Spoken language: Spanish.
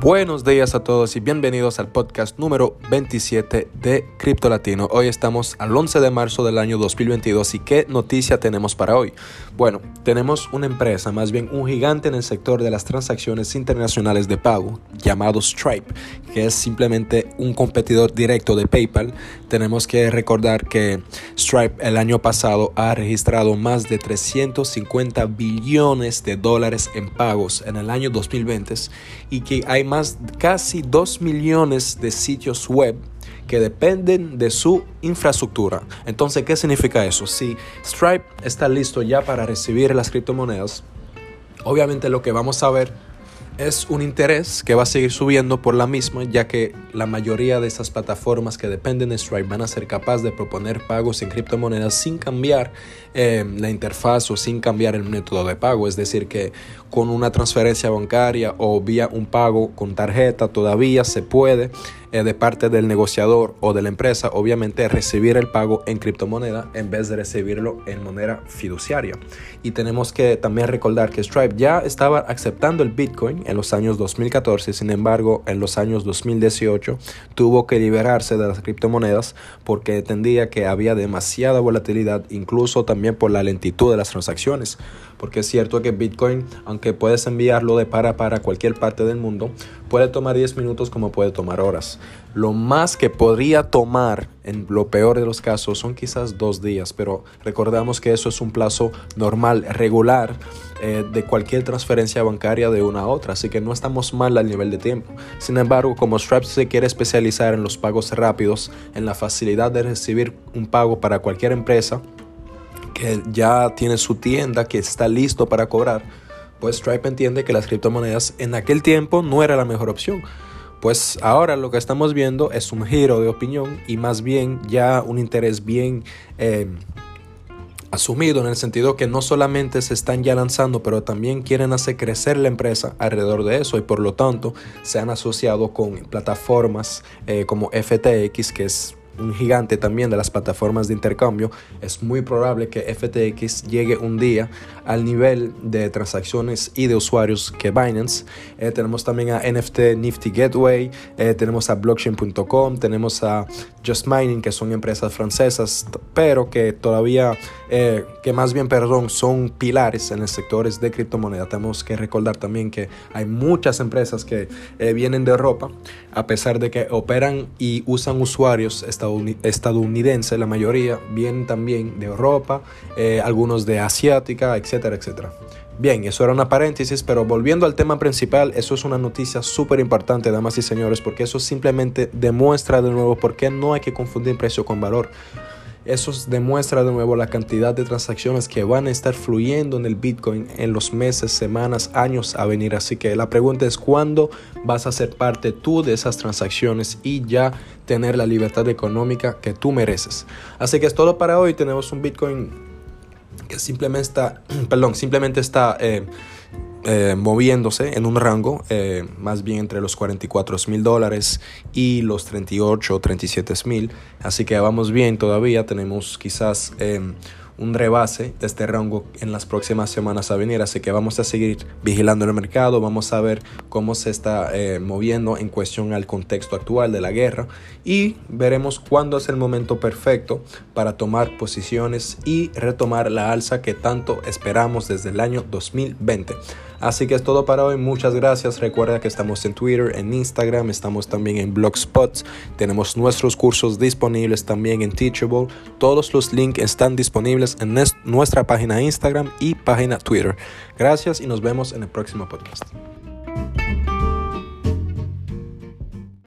Buenos días a todos y bienvenidos al podcast número 27 de Cripto Latino. Hoy estamos al 11 de marzo del año 2022 y ¿qué noticia tenemos para hoy? Bueno, tenemos una empresa, más bien un gigante en el sector de las transacciones internacionales de pago, llamado Stripe, que es simplemente un competidor directo de PayPal. Tenemos que recordar que Stripe el año pasado ha registrado más de 350 billones de dólares en pagos en el año 2020 y que hay más casi 2 millones de sitios web que dependen de su infraestructura. Entonces, ¿qué significa eso? Si Stripe está listo ya para recibir las criptomonedas, obviamente lo que vamos a ver es un interés que va a seguir subiendo por la misma, ya que la mayoría de esas plataformas que dependen de Stripe van a ser capaces de proponer pagos en criptomonedas sin cambiar eh, la interfaz o sin cambiar el método de pago. Es decir, que con una transferencia bancaria o vía un pago con tarjeta todavía se puede eh, de parte del negociador o de la empresa, obviamente, recibir el pago en criptomoneda en vez de recibirlo en moneda fiduciaria. Y tenemos que también recordar que Stripe ya estaba aceptando el Bitcoin en los años 2014, sin embargo, en los años 2018 tuvo que liberarse de las criptomonedas porque entendía que había demasiada volatilidad, incluso también por la lentitud de las transacciones. Porque es cierto que Bitcoin, aunque puedes enviarlo de para para cualquier parte del mundo, puede tomar 10 minutos como puede tomar horas. Lo más que podría tomar, en lo peor de los casos, son quizás dos días, pero recordamos que eso es un plazo normal, regular, eh, de cualquier transferencia bancaria de una a otra, así que no estamos mal al nivel de tiempo. Sin embargo, como Stripe se quiere especializar en los pagos rápidos, en la facilidad de recibir un pago para cualquier empresa, que ya tiene su tienda, que está listo para cobrar, pues Stripe entiende que las criptomonedas en aquel tiempo no era la mejor opción. Pues ahora lo que estamos viendo es un giro de opinión y más bien ya un interés bien eh, asumido en el sentido que no solamente se están ya lanzando, pero también quieren hacer crecer la empresa alrededor de eso y por lo tanto se han asociado con plataformas eh, como FTX, que es un gigante también de las plataformas de intercambio, es muy probable que FTX llegue un día al nivel de transacciones y de usuarios que Binance. Eh, tenemos también a NFT Nifty Gateway, eh, tenemos a blockchain.com, tenemos a Just Mining, que son empresas francesas, pero que todavía, eh, que más bien, perdón, son pilares en el sector de criptomoneda. Tenemos que recordar también que hay muchas empresas que vienen de Europa, a pesar de que operan y usan usuarios estadounidenses estadounidense, la mayoría vienen también de Europa, eh, algunos de asiática, etcétera, etcétera. Bien, eso era una paréntesis, pero volviendo al tema principal, eso es una noticia súper importante, damas y señores, porque eso simplemente demuestra de nuevo por qué no hay que confundir precio con valor. Eso demuestra de nuevo la cantidad de transacciones que van a estar fluyendo en el Bitcoin en los meses, semanas, años a venir. Así que la pregunta es cuándo vas a ser parte tú de esas transacciones y ya tener la libertad económica que tú mereces. Así que es todo para hoy. Tenemos un Bitcoin que simplemente está, perdón, simplemente está eh, eh, moviéndose en un rango eh, más bien entre los 44 mil dólares y los 38 o 37 mil. Así que vamos bien todavía, tenemos quizás em, un rebase de este rango en las próximas semanas a venir. Así que vamos a seguir vigilando el mercado, vamos a ver cómo se está eh, moviendo en cuestión al contexto actual de la guerra y veremos cuándo es el momento perfecto para tomar posiciones y retomar la alza que tanto esperamos desde el año 2020. Así que es todo para hoy. Muchas gracias. Recuerda que estamos en Twitter, en Instagram, estamos también en Blogspot. Tenemos nuestros cursos disponibles también en Teachable. Todos los links están disponibles en nuestra página Instagram y página Twitter. Gracias y nos vemos en el próximo podcast.